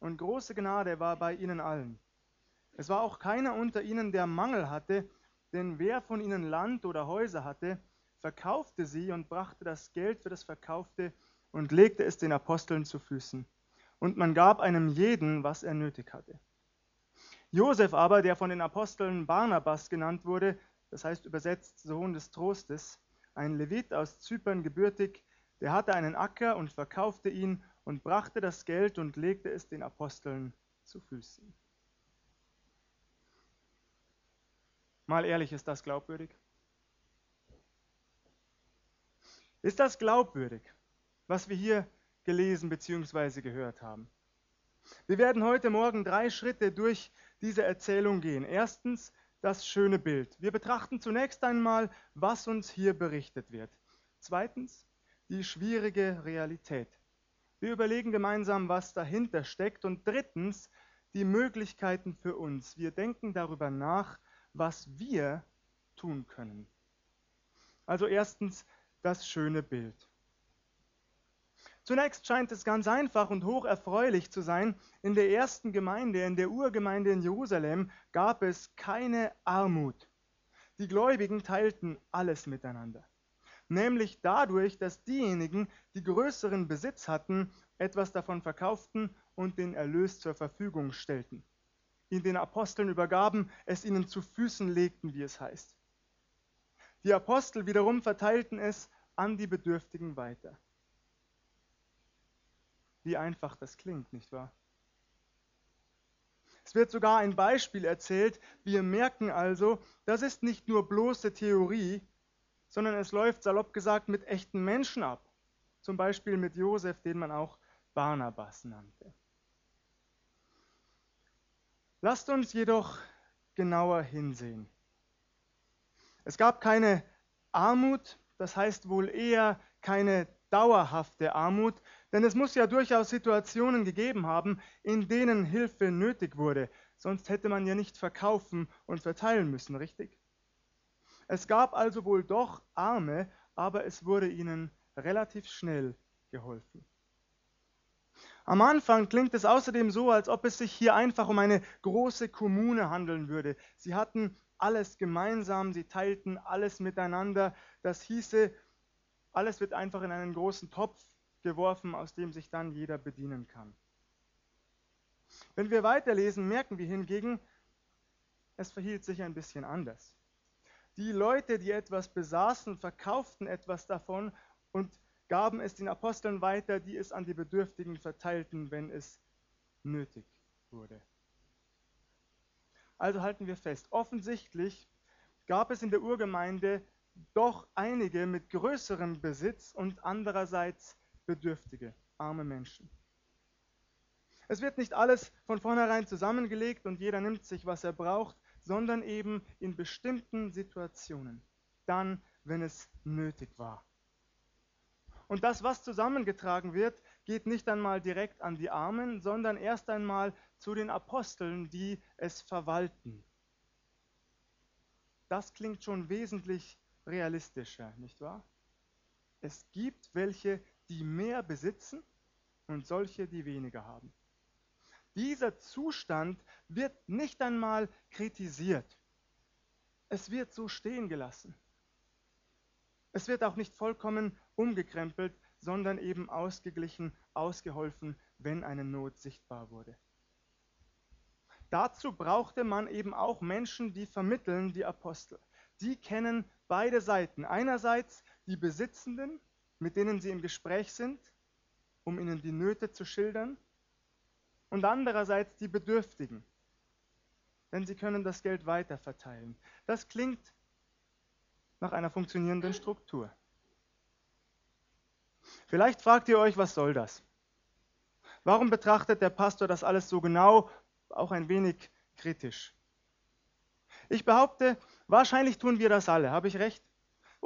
und große Gnade war bei ihnen allen. Es war auch keiner unter ihnen, der Mangel hatte, denn wer von ihnen Land oder Häuser hatte, verkaufte sie und brachte das Geld für das Verkaufte und legte es den Aposteln zu Füßen. Und man gab einem jeden, was er nötig hatte. Josef aber, der von den Aposteln Barnabas genannt wurde, das heißt übersetzt Sohn des Trostes, ein Levit aus Zypern gebürtig, der hatte einen Acker und verkaufte ihn und brachte das Geld und legte es den Aposteln zu Füßen. Mal ehrlich, ist das glaubwürdig? Ist das glaubwürdig, was wir hier gelesen bzw. gehört haben? Wir werden heute Morgen drei Schritte durch diese Erzählung gehen. Erstens das schöne Bild. Wir betrachten zunächst einmal, was uns hier berichtet wird. Zweitens die schwierige Realität. Wir überlegen gemeinsam, was dahinter steckt. Und drittens die Möglichkeiten für uns. Wir denken darüber nach, was wir tun können. Also erstens das schöne Bild. Zunächst scheint es ganz einfach und hoch erfreulich zu sein. In der ersten Gemeinde, in der Urgemeinde in Jerusalem, gab es keine Armut. Die Gläubigen teilten alles miteinander. Nämlich dadurch, dass diejenigen, die größeren Besitz hatten, etwas davon verkauften und den Erlös zur Verfügung stellten ihn den Aposteln übergaben, es ihnen zu Füßen legten, wie es heißt. Die Apostel wiederum verteilten es an die Bedürftigen weiter. Wie einfach das klingt, nicht wahr? Es wird sogar ein Beispiel erzählt. Wir merken also, das ist nicht nur bloße Theorie, sondern es läuft salopp gesagt mit echten Menschen ab. Zum Beispiel mit Josef, den man auch Barnabas nannte. Lasst uns jedoch genauer hinsehen. Es gab keine Armut, das heißt wohl eher keine dauerhafte Armut, denn es muss ja durchaus Situationen gegeben haben, in denen Hilfe nötig wurde, sonst hätte man ja nicht verkaufen und verteilen müssen, richtig? Es gab also wohl doch Arme, aber es wurde ihnen relativ schnell geholfen. Am Anfang klingt es außerdem so, als ob es sich hier einfach um eine große Kommune handeln würde. Sie hatten alles gemeinsam, sie teilten alles miteinander. Das hieße, alles wird einfach in einen großen Topf geworfen, aus dem sich dann jeder bedienen kann. Wenn wir weiterlesen, merken wir hingegen, es verhielt sich ein bisschen anders. Die Leute, die etwas besaßen, verkauften etwas davon und gaben es den Aposteln weiter, die es an die Bedürftigen verteilten, wenn es nötig wurde. Also halten wir fest, offensichtlich gab es in der Urgemeinde doch einige mit größerem Besitz und andererseits bedürftige, arme Menschen. Es wird nicht alles von vornherein zusammengelegt und jeder nimmt sich, was er braucht, sondern eben in bestimmten Situationen, dann, wenn es nötig war. Und das, was zusammengetragen wird, geht nicht einmal direkt an die Armen, sondern erst einmal zu den Aposteln, die es verwalten. Das klingt schon wesentlich realistischer, nicht wahr? Es gibt welche, die mehr besitzen und solche, die weniger haben. Dieser Zustand wird nicht einmal kritisiert. Es wird so stehen gelassen. Es wird auch nicht vollkommen umgekrempelt, sondern eben ausgeglichen, ausgeholfen, wenn eine Not sichtbar wurde. Dazu brauchte man eben auch Menschen, die vermitteln, die Apostel. Die kennen beide Seiten. Einerseits die Besitzenden, mit denen sie im Gespräch sind, um ihnen die Nöte zu schildern, und andererseits die Bedürftigen, denn sie können das Geld weiterverteilen. Das klingt nach einer funktionierenden Struktur. Vielleicht fragt ihr euch, was soll das? Warum betrachtet der Pastor das alles so genau, auch ein wenig kritisch? Ich behaupte, wahrscheinlich tun wir das alle, habe ich recht?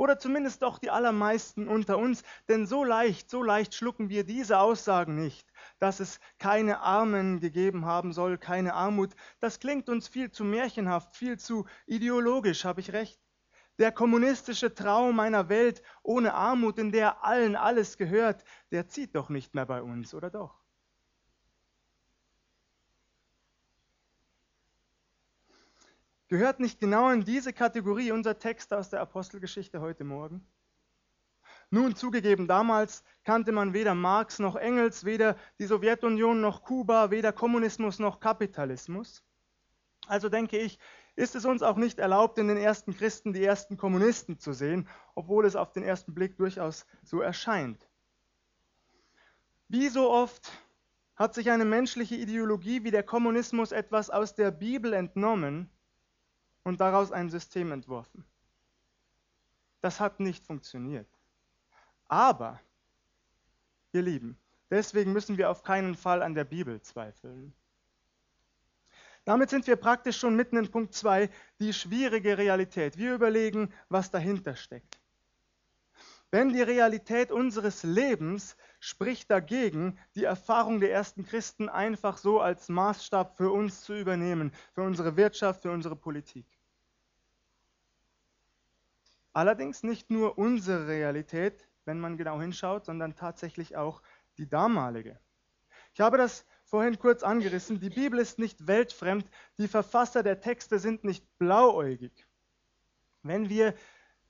Oder zumindest doch die allermeisten unter uns, denn so leicht, so leicht schlucken wir diese Aussagen nicht, dass es keine Armen gegeben haben soll, keine Armut. Das klingt uns viel zu märchenhaft, viel zu ideologisch, habe ich recht? Der kommunistische Traum einer Welt ohne Armut, in der allen alles gehört, der zieht doch nicht mehr bei uns, oder doch? Gehört nicht genau in diese Kategorie unser Text aus der Apostelgeschichte heute Morgen? Nun zugegeben, damals kannte man weder Marx noch Engels, weder die Sowjetunion noch Kuba, weder Kommunismus noch Kapitalismus. Also denke ich, ist es uns auch nicht erlaubt, in den ersten Christen die ersten Kommunisten zu sehen, obwohl es auf den ersten Blick durchaus so erscheint. Wie so oft hat sich eine menschliche Ideologie wie der Kommunismus etwas aus der Bibel entnommen und daraus ein System entworfen. Das hat nicht funktioniert. Aber, ihr Lieben, deswegen müssen wir auf keinen Fall an der Bibel zweifeln. Damit sind wir praktisch schon mitten in Punkt 2, die schwierige Realität. Wir überlegen, was dahinter steckt. Wenn die Realität unseres Lebens spricht dagegen, die Erfahrung der ersten Christen einfach so als Maßstab für uns zu übernehmen, für unsere Wirtschaft, für unsere Politik. Allerdings nicht nur unsere Realität, wenn man genau hinschaut, sondern tatsächlich auch die damalige. Ich habe das vorhin kurz angerissen. Die Bibel ist nicht weltfremd, die Verfasser der Texte sind nicht blauäugig. Wenn wir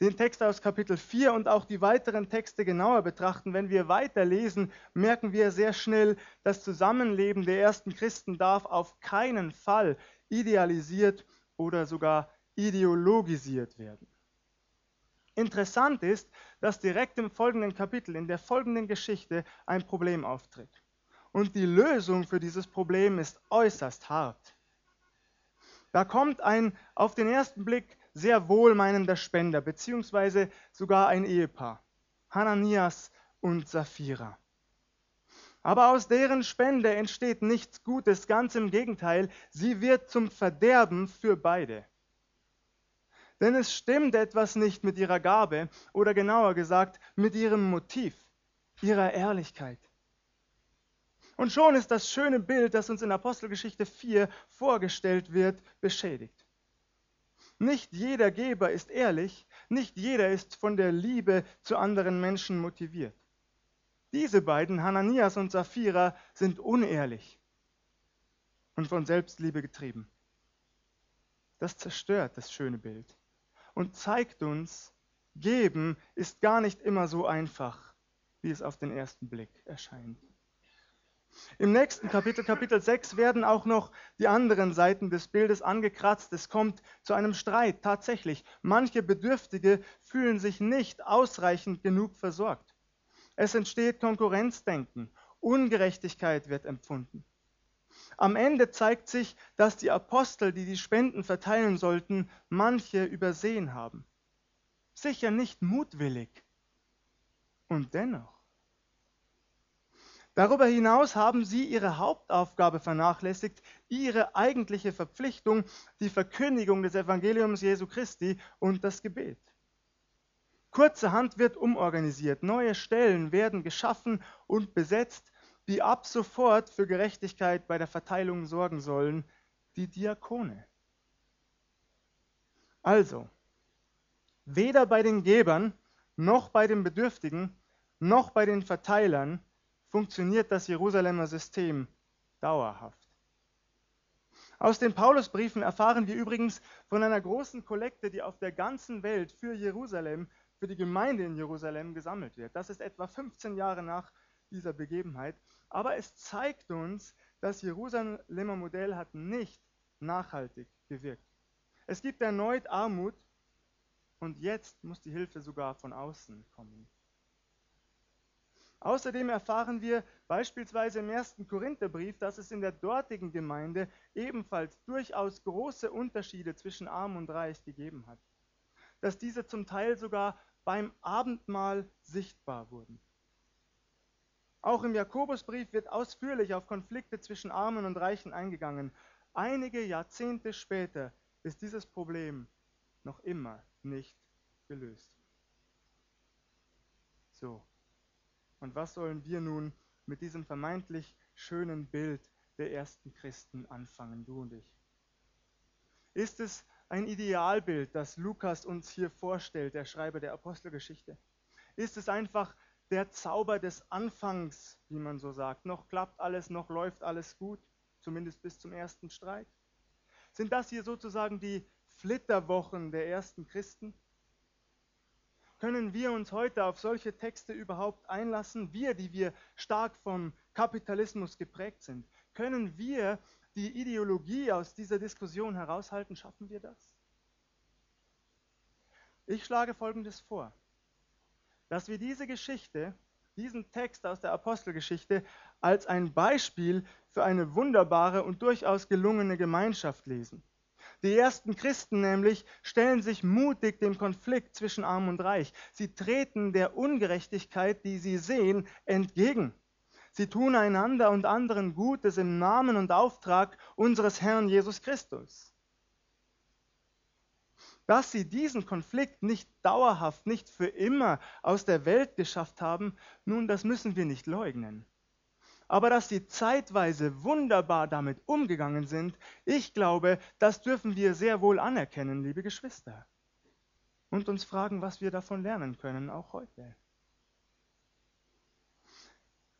den Text aus Kapitel 4 und auch die weiteren Texte genauer betrachten, wenn wir weiterlesen, merken wir sehr schnell, das Zusammenleben der ersten Christen darf auf keinen Fall idealisiert oder sogar ideologisiert werden. Interessant ist, dass direkt im folgenden Kapitel, in der folgenden Geschichte, ein Problem auftritt. Und die Lösung für dieses Problem ist äußerst hart. Da kommt ein auf den ersten Blick sehr wohlmeinender Spender, beziehungsweise sogar ein Ehepaar, Hananias und Sapphira. Aber aus deren Spende entsteht nichts Gutes, ganz im Gegenteil, sie wird zum Verderben für beide. Denn es stimmt etwas nicht mit ihrer Gabe oder genauer gesagt mit ihrem Motiv, ihrer Ehrlichkeit. Und schon ist das schöne Bild, das uns in Apostelgeschichte 4 vorgestellt wird, beschädigt. Nicht jeder Geber ist ehrlich, nicht jeder ist von der Liebe zu anderen Menschen motiviert. Diese beiden, Hananias und Sapphira, sind unehrlich und von Selbstliebe getrieben. Das zerstört das schöne Bild und zeigt uns, geben ist gar nicht immer so einfach, wie es auf den ersten Blick erscheint. Im nächsten Kapitel, Kapitel 6, werden auch noch die anderen Seiten des Bildes angekratzt. Es kommt zu einem Streit tatsächlich. Manche Bedürftige fühlen sich nicht ausreichend genug versorgt. Es entsteht Konkurrenzdenken. Ungerechtigkeit wird empfunden. Am Ende zeigt sich, dass die Apostel, die die Spenden verteilen sollten, manche übersehen haben. Sicher nicht mutwillig. Und dennoch. Darüber hinaus haben sie ihre Hauptaufgabe vernachlässigt, ihre eigentliche Verpflichtung, die Verkündigung des Evangeliums Jesu Christi und das Gebet. Kurzerhand wird umorganisiert, neue Stellen werden geschaffen und besetzt, die ab sofort für Gerechtigkeit bei der Verteilung sorgen sollen, die Diakone. Also, weder bei den Gebern noch bei den Bedürftigen noch bei den Verteilern funktioniert das Jerusalemer System dauerhaft. Aus den Paulusbriefen erfahren wir übrigens von einer großen Kollekte, die auf der ganzen Welt für Jerusalem, für die Gemeinde in Jerusalem gesammelt wird. Das ist etwa 15 Jahre nach dieser Begebenheit. Aber es zeigt uns, das Jerusalemer Modell hat nicht nachhaltig gewirkt. Es gibt erneut Armut und jetzt muss die Hilfe sogar von außen kommen. Außerdem erfahren wir beispielsweise im ersten Korintherbrief, dass es in der dortigen Gemeinde ebenfalls durchaus große Unterschiede zwischen arm und reich gegeben hat. Dass diese zum Teil sogar beim Abendmahl sichtbar wurden. Auch im Jakobusbrief wird ausführlich auf Konflikte zwischen Armen und Reichen eingegangen. Einige Jahrzehnte später ist dieses Problem noch immer nicht gelöst. So, und was sollen wir nun mit diesem vermeintlich schönen Bild der ersten Christen anfangen, du und ich? Ist es ein Idealbild, das Lukas uns hier vorstellt, der Schreiber der Apostelgeschichte? Ist es einfach der Zauber des Anfangs, wie man so sagt? Noch klappt alles, noch läuft alles gut, zumindest bis zum ersten Streit? Sind das hier sozusagen die Flitterwochen der ersten Christen? Können wir uns heute auf solche Texte überhaupt einlassen? Wir, die wir stark vom Kapitalismus geprägt sind. Können wir die Ideologie aus dieser Diskussion heraushalten? Schaffen wir das? Ich schlage Folgendes vor, dass wir diese Geschichte, diesen Text aus der Apostelgeschichte als ein Beispiel für eine wunderbare und durchaus gelungene Gemeinschaft lesen. Die ersten Christen nämlich stellen sich mutig dem Konflikt zwischen Arm und Reich. Sie treten der Ungerechtigkeit, die sie sehen, entgegen. Sie tun einander und anderen Gutes im Namen und Auftrag unseres Herrn Jesus Christus. Dass sie diesen Konflikt nicht dauerhaft, nicht für immer aus der Welt geschafft haben, nun, das müssen wir nicht leugnen aber dass sie zeitweise wunderbar damit umgegangen sind, ich glaube, das dürfen wir sehr wohl anerkennen, liebe Geschwister. Und uns fragen, was wir davon lernen können, auch heute.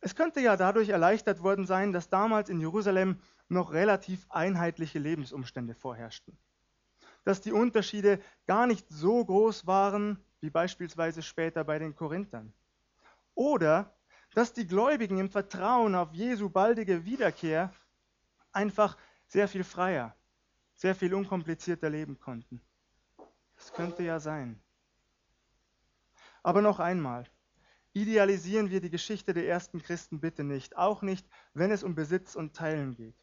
Es könnte ja dadurch erleichtert worden sein, dass damals in Jerusalem noch relativ einheitliche Lebensumstände vorherrschten. Dass die Unterschiede gar nicht so groß waren, wie beispielsweise später bei den Korinthern. Oder dass die Gläubigen im Vertrauen auf Jesu baldige Wiederkehr einfach sehr viel freier, sehr viel unkomplizierter leben konnten. Das könnte ja sein. Aber noch einmal, idealisieren wir die Geschichte der ersten Christen bitte nicht, auch nicht, wenn es um Besitz und Teilen geht.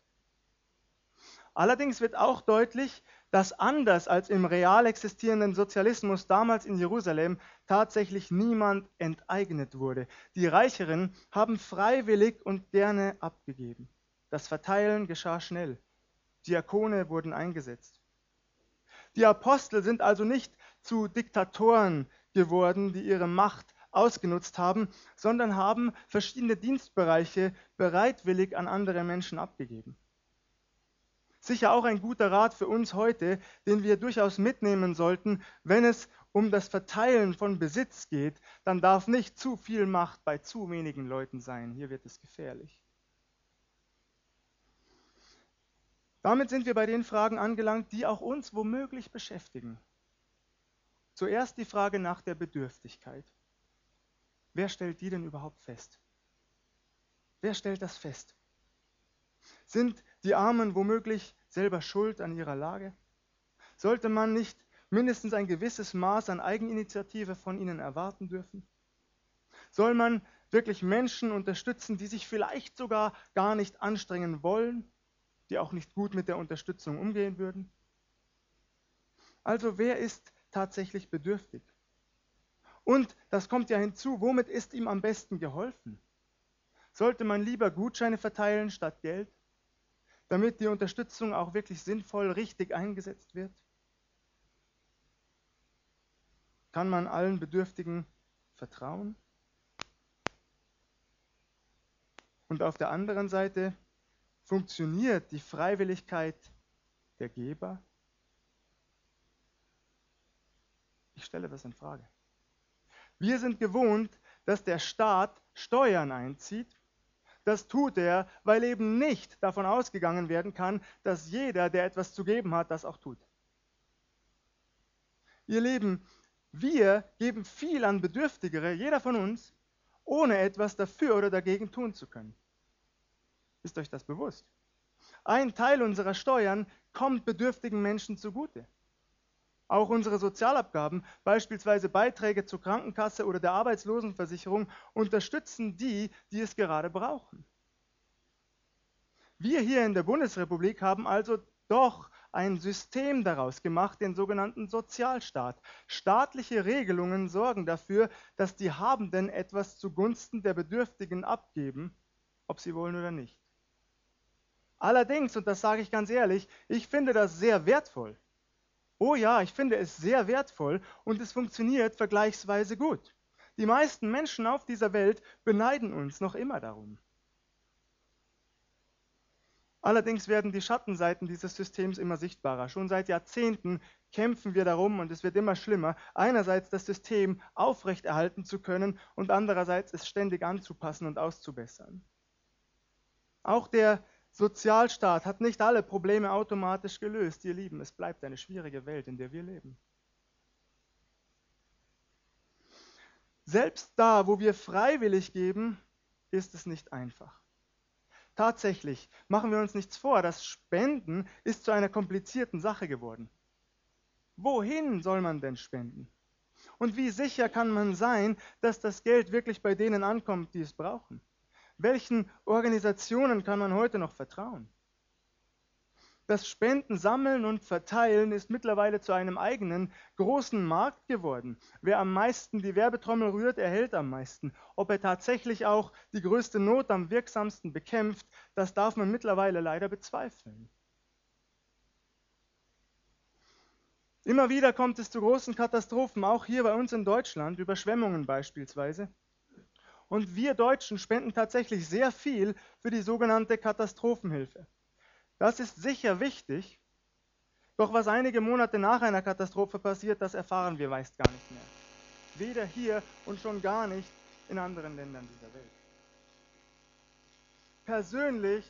Allerdings wird auch deutlich, dass anders als im real existierenden Sozialismus damals in Jerusalem tatsächlich niemand enteignet wurde. Die Reicheren haben freiwillig und gerne abgegeben. Das Verteilen geschah schnell. Diakone wurden eingesetzt. Die Apostel sind also nicht zu Diktatoren geworden, die ihre Macht ausgenutzt haben, sondern haben verschiedene Dienstbereiche bereitwillig an andere Menschen abgegeben. Sicher auch ein guter Rat für uns heute, den wir durchaus mitnehmen sollten, wenn es um das Verteilen von Besitz geht, dann darf nicht zu viel Macht bei zu wenigen Leuten sein. Hier wird es gefährlich. Damit sind wir bei den Fragen angelangt, die auch uns womöglich beschäftigen. Zuerst die Frage nach der Bedürftigkeit. Wer stellt die denn überhaupt fest? Wer stellt das fest? Sind die Armen womöglich selber schuld an ihrer Lage? Sollte man nicht mindestens ein gewisses Maß an Eigeninitiative von ihnen erwarten dürfen? Soll man wirklich Menschen unterstützen, die sich vielleicht sogar gar nicht anstrengen wollen, die auch nicht gut mit der Unterstützung umgehen würden? Also wer ist tatsächlich bedürftig? Und das kommt ja hinzu, womit ist ihm am besten geholfen? Sollte man lieber Gutscheine verteilen statt Geld? Damit die Unterstützung auch wirklich sinnvoll, richtig eingesetzt wird? Kann man allen Bedürftigen vertrauen? Und auf der anderen Seite funktioniert die Freiwilligkeit der Geber? Ich stelle das in Frage. Wir sind gewohnt, dass der Staat Steuern einzieht das tut er, weil eben nicht davon ausgegangen werden kann, dass jeder, der etwas zu geben hat, das auch tut. Ihr Lieben, wir geben viel an Bedürftigere, jeder von uns, ohne etwas dafür oder dagegen tun zu können. Ist euch das bewusst? Ein Teil unserer Steuern kommt bedürftigen Menschen zugute. Auch unsere Sozialabgaben, beispielsweise Beiträge zur Krankenkasse oder der Arbeitslosenversicherung, unterstützen die, die es gerade brauchen. Wir hier in der Bundesrepublik haben also doch ein System daraus gemacht, den sogenannten Sozialstaat. Staatliche Regelungen sorgen dafür, dass die Habenden etwas zugunsten der Bedürftigen abgeben, ob sie wollen oder nicht. Allerdings, und das sage ich ganz ehrlich, ich finde das sehr wertvoll. Oh ja, ich finde es sehr wertvoll und es funktioniert vergleichsweise gut. Die meisten Menschen auf dieser Welt beneiden uns noch immer darum. Allerdings werden die Schattenseiten dieses Systems immer sichtbarer. Schon seit Jahrzehnten kämpfen wir darum und es wird immer schlimmer, einerseits das System aufrechterhalten zu können und andererseits es ständig anzupassen und auszubessern. Auch der Sozialstaat hat nicht alle Probleme automatisch gelöst, ihr Lieben. Es bleibt eine schwierige Welt, in der wir leben. Selbst da, wo wir freiwillig geben, ist es nicht einfach. Tatsächlich, machen wir uns nichts vor, das Spenden ist zu einer komplizierten Sache geworden. Wohin soll man denn spenden? Und wie sicher kann man sein, dass das Geld wirklich bei denen ankommt, die es brauchen? Welchen Organisationen kann man heute noch vertrauen? Das Spenden sammeln und verteilen ist mittlerweile zu einem eigenen großen Markt geworden. Wer am meisten die Werbetrommel rührt, erhält am meisten. Ob er tatsächlich auch die größte Not am wirksamsten bekämpft, das darf man mittlerweile leider bezweifeln. Immer wieder kommt es zu großen Katastrophen, auch hier bei uns in Deutschland, Überschwemmungen beispielsweise. Und wir Deutschen spenden tatsächlich sehr viel für die sogenannte Katastrophenhilfe. Das ist sicher wichtig, doch was einige Monate nach einer Katastrophe passiert, das erfahren wir meist gar nicht mehr. Weder hier und schon gar nicht in anderen Ländern dieser Welt. Persönlich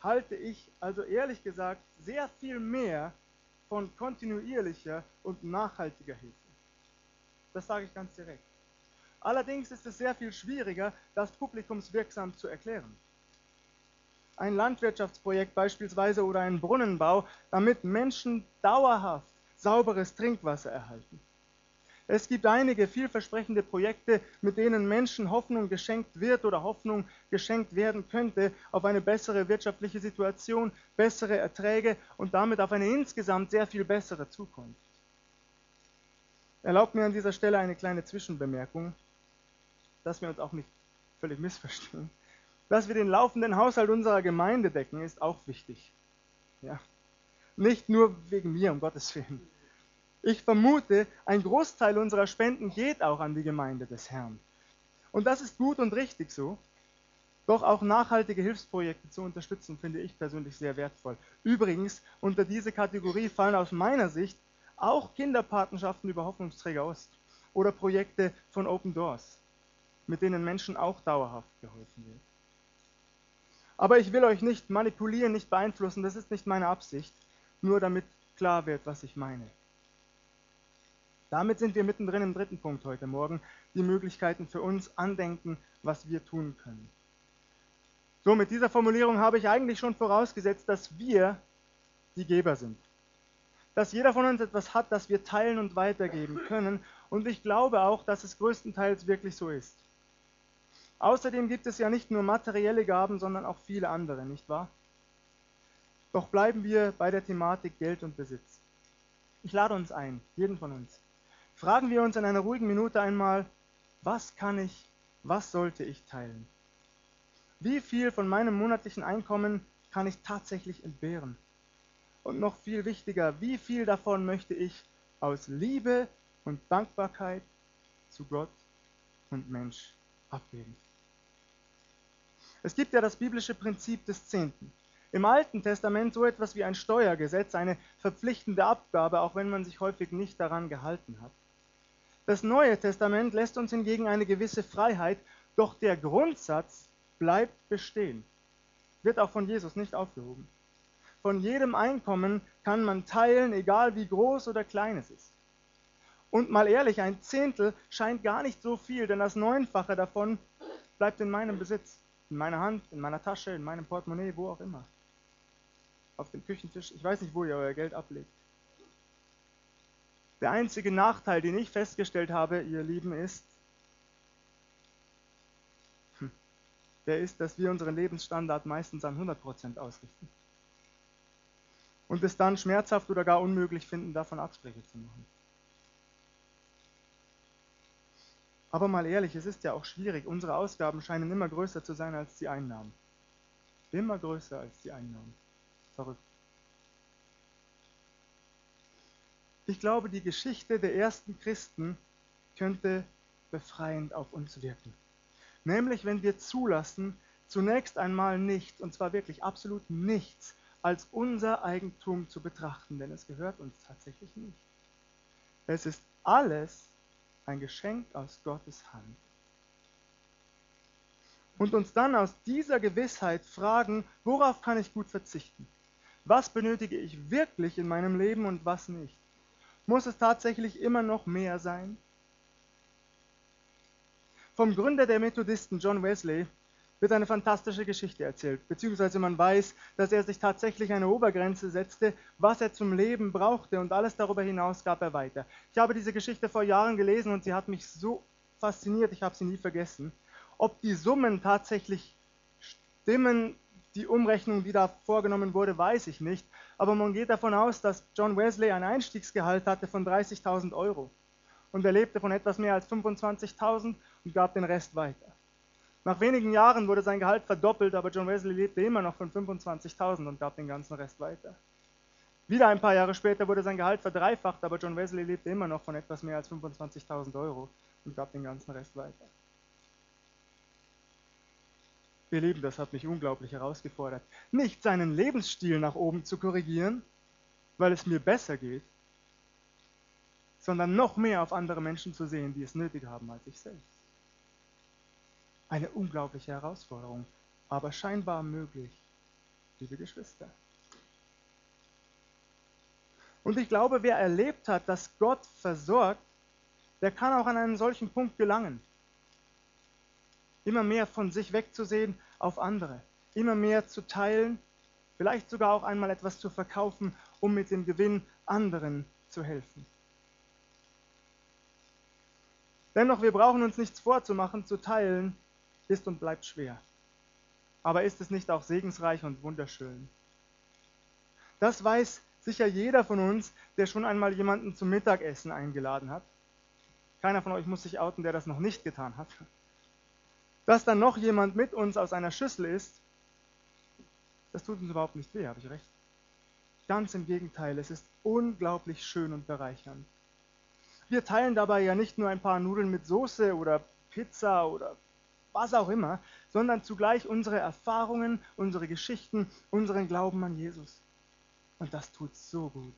halte ich also ehrlich gesagt sehr viel mehr von kontinuierlicher und nachhaltiger Hilfe. Das sage ich ganz direkt. Allerdings ist es sehr viel schwieriger, das publikumswirksam zu erklären. Ein Landwirtschaftsprojekt beispielsweise oder ein Brunnenbau, damit Menschen dauerhaft sauberes Trinkwasser erhalten. Es gibt einige vielversprechende Projekte, mit denen Menschen Hoffnung geschenkt wird oder Hoffnung geschenkt werden könnte auf eine bessere wirtschaftliche Situation, bessere Erträge und damit auf eine insgesamt sehr viel bessere Zukunft. Erlaubt mir an dieser Stelle eine kleine Zwischenbemerkung dass wir uns auch nicht völlig missverstehen. Dass wir den laufenden Haushalt unserer Gemeinde decken, ist auch wichtig. Ja. Nicht nur wegen mir, um Gottes Willen. Ich vermute, ein Großteil unserer Spenden geht auch an die Gemeinde des Herrn. Und das ist gut und richtig so. Doch auch nachhaltige Hilfsprojekte zu unterstützen, finde ich persönlich sehr wertvoll. Übrigens, unter diese Kategorie fallen aus meiner Sicht auch Kinderpatenschaften über Hoffnungsträger Ost oder Projekte von Open Doors mit denen Menschen auch dauerhaft geholfen wird. Aber ich will euch nicht manipulieren, nicht beeinflussen, das ist nicht meine Absicht, nur damit klar wird, was ich meine. Damit sind wir mittendrin im dritten Punkt heute Morgen, die Möglichkeiten für uns andenken, was wir tun können. So, mit dieser Formulierung habe ich eigentlich schon vorausgesetzt, dass wir die Geber sind. Dass jeder von uns etwas hat, das wir teilen und weitergeben können. Und ich glaube auch, dass es größtenteils wirklich so ist. Außerdem gibt es ja nicht nur materielle Gaben, sondern auch viele andere, nicht wahr? Doch bleiben wir bei der Thematik Geld und Besitz. Ich lade uns ein, jeden von uns. Fragen wir uns in einer ruhigen Minute einmal, was kann ich, was sollte ich teilen? Wie viel von meinem monatlichen Einkommen kann ich tatsächlich entbehren? Und noch viel wichtiger, wie viel davon möchte ich aus Liebe und Dankbarkeit zu Gott und Mensch abgeben? Es gibt ja das biblische Prinzip des Zehnten. Im Alten Testament so etwas wie ein Steuergesetz, eine verpflichtende Abgabe, auch wenn man sich häufig nicht daran gehalten hat. Das Neue Testament lässt uns hingegen eine gewisse Freiheit, doch der Grundsatz bleibt bestehen. Wird auch von Jesus nicht aufgehoben. Von jedem Einkommen kann man teilen, egal wie groß oder klein es ist. Und mal ehrlich, ein Zehntel scheint gar nicht so viel, denn das Neunfache davon bleibt in meinem Besitz in meiner Hand, in meiner Tasche, in meinem Portemonnaie, wo auch immer. Auf dem Küchentisch. Ich weiß nicht, wo ihr euer Geld ablegt. Der einzige Nachteil, den ich festgestellt habe, ihr Lieben, ist, hm, der ist, dass wir unseren Lebensstandard meistens an 100% ausrichten. Und es dann schmerzhaft oder gar unmöglich finden, davon Abstriche zu machen. Aber mal ehrlich, es ist ja auch schwierig. Unsere Ausgaben scheinen immer größer zu sein als die Einnahmen. Immer größer als die Einnahmen. Verrückt. Ich glaube, die Geschichte der ersten Christen könnte befreiend auf uns wirken. Nämlich, wenn wir zulassen, zunächst einmal nichts, und zwar wirklich absolut nichts, als unser Eigentum zu betrachten, denn es gehört uns tatsächlich nicht. Es ist alles ein Geschenk aus Gottes Hand. und uns dann aus dieser Gewissheit fragen, worauf kann ich gut verzichten? Was benötige ich wirklich in meinem Leben und was nicht? Muss es tatsächlich immer noch mehr sein? Vom Gründer der Methodisten, John Wesley, wird eine fantastische Geschichte erzählt, beziehungsweise man weiß, dass er sich tatsächlich eine Obergrenze setzte, was er zum Leben brauchte und alles darüber hinaus gab er weiter. Ich habe diese Geschichte vor Jahren gelesen und sie hat mich so fasziniert, ich habe sie nie vergessen. Ob die Summen tatsächlich stimmen, die Umrechnung, die da vorgenommen wurde, weiß ich nicht, aber man geht davon aus, dass John Wesley ein Einstiegsgehalt hatte von 30.000 Euro und er lebte von etwas mehr als 25.000 und gab den Rest weiter. Nach wenigen Jahren wurde sein Gehalt verdoppelt, aber John Wesley lebte immer noch von 25.000 und gab den ganzen Rest weiter. Wieder ein paar Jahre später wurde sein Gehalt verdreifacht, aber John Wesley lebte immer noch von etwas mehr als 25.000 Euro und gab den ganzen Rest weiter. Ihr Lieben, das hat mich unglaublich herausgefordert, nicht seinen Lebensstil nach oben zu korrigieren, weil es mir besser geht, sondern noch mehr auf andere Menschen zu sehen, die es nötig haben als ich selbst. Eine unglaubliche Herausforderung, aber scheinbar möglich, liebe Geschwister. Und ich glaube, wer erlebt hat, dass Gott versorgt, der kann auch an einen solchen Punkt gelangen. Immer mehr von sich wegzusehen auf andere, immer mehr zu teilen, vielleicht sogar auch einmal etwas zu verkaufen, um mit dem Gewinn anderen zu helfen. Dennoch, wir brauchen uns nichts vorzumachen, zu teilen ist und bleibt schwer. Aber ist es nicht auch segensreich und wunderschön? Das weiß sicher jeder von uns, der schon einmal jemanden zum Mittagessen eingeladen hat. Keiner von euch muss sich outen, der das noch nicht getan hat. Dass dann noch jemand mit uns aus einer Schüssel ist, das tut uns überhaupt nicht weh, habe ich recht? Ganz im Gegenteil, es ist unglaublich schön und bereichernd. Wir teilen dabei ja nicht nur ein paar Nudeln mit Soße oder Pizza oder was auch immer, sondern zugleich unsere Erfahrungen, unsere Geschichten, unseren Glauben an Jesus. Und das tut so gut.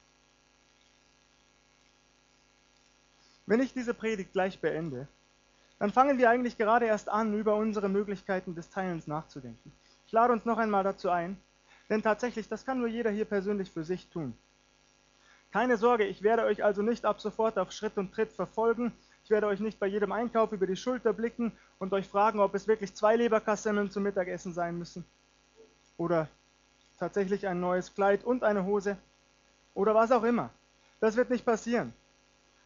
Wenn ich diese Predigt gleich beende, dann fangen wir eigentlich gerade erst an, über unsere Möglichkeiten des Teilens nachzudenken. Ich lade uns noch einmal dazu ein, denn tatsächlich, das kann nur jeder hier persönlich für sich tun. Keine Sorge, ich werde euch also nicht ab sofort auf Schritt und Tritt verfolgen, ich werde euch nicht bei jedem Einkauf über die Schulter blicken und euch fragen, ob es wirklich zwei Leberkassemmeln zum Mittagessen sein müssen. Oder tatsächlich ein neues Kleid und eine Hose. Oder was auch immer. Das wird nicht passieren.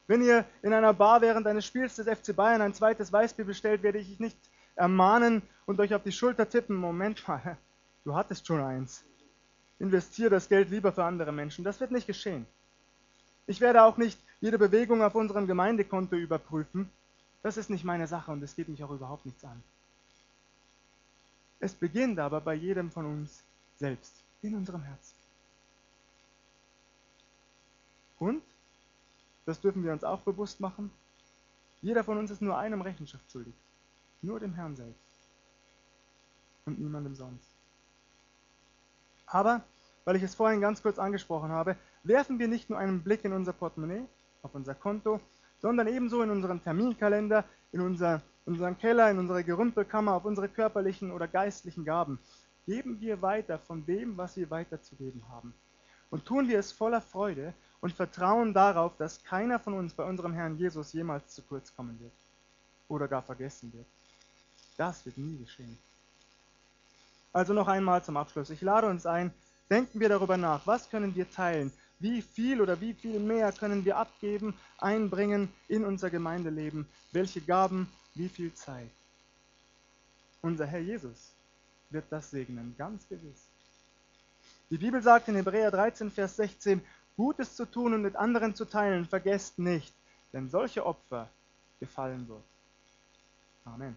Wenn ihr in einer Bar während eines Spiels des FC Bayern ein zweites Weißbier bestellt, werde ich nicht ermahnen und euch auf die Schulter tippen. Moment mal, du hattest schon eins. Investiere das Geld lieber für andere Menschen. Das wird nicht geschehen. Ich werde auch nicht jede Bewegung auf unserem Gemeindekonto überprüfen. Das ist nicht meine Sache und es geht mich auch überhaupt nichts an. Es beginnt aber bei jedem von uns selbst, in unserem Herzen. Und, das dürfen wir uns auch bewusst machen, jeder von uns ist nur einem Rechenschaft schuldig. Nur dem Herrn selbst. Und niemandem sonst. Aber, weil ich es vorhin ganz kurz angesprochen habe, werfen wir nicht nur einen Blick in unser Portemonnaie, auf unser Konto, sondern ebenso in unseren Terminkalender, in, unser, unseren Keller, in unsere Gerümpelkammer, auf unsere körperlichen oder geistlichen Gaben. Geben wir weiter von dem, was wir weiterzugeben haben. Und tun wir es voller Freude und vertrauen darauf, dass keiner von uns bei unserem Herrn Jesus jemals zu kurz kommen wird oder gar vergessen wird. Das wird nie geschehen. Also noch einmal zum Abschluss. Ich lade uns ein, denken wir darüber nach, was können wir teilen, wie viel oder wie viel mehr können wir abgeben, einbringen in unser Gemeindeleben? Welche Gaben, wie viel Zeit? Unser Herr Jesus wird das segnen, ganz gewiss. Die Bibel sagt in Hebräer 13, Vers 16, Gutes zu tun und mit anderen zu teilen, vergesst nicht, denn solche Opfer gefallen wird. Amen.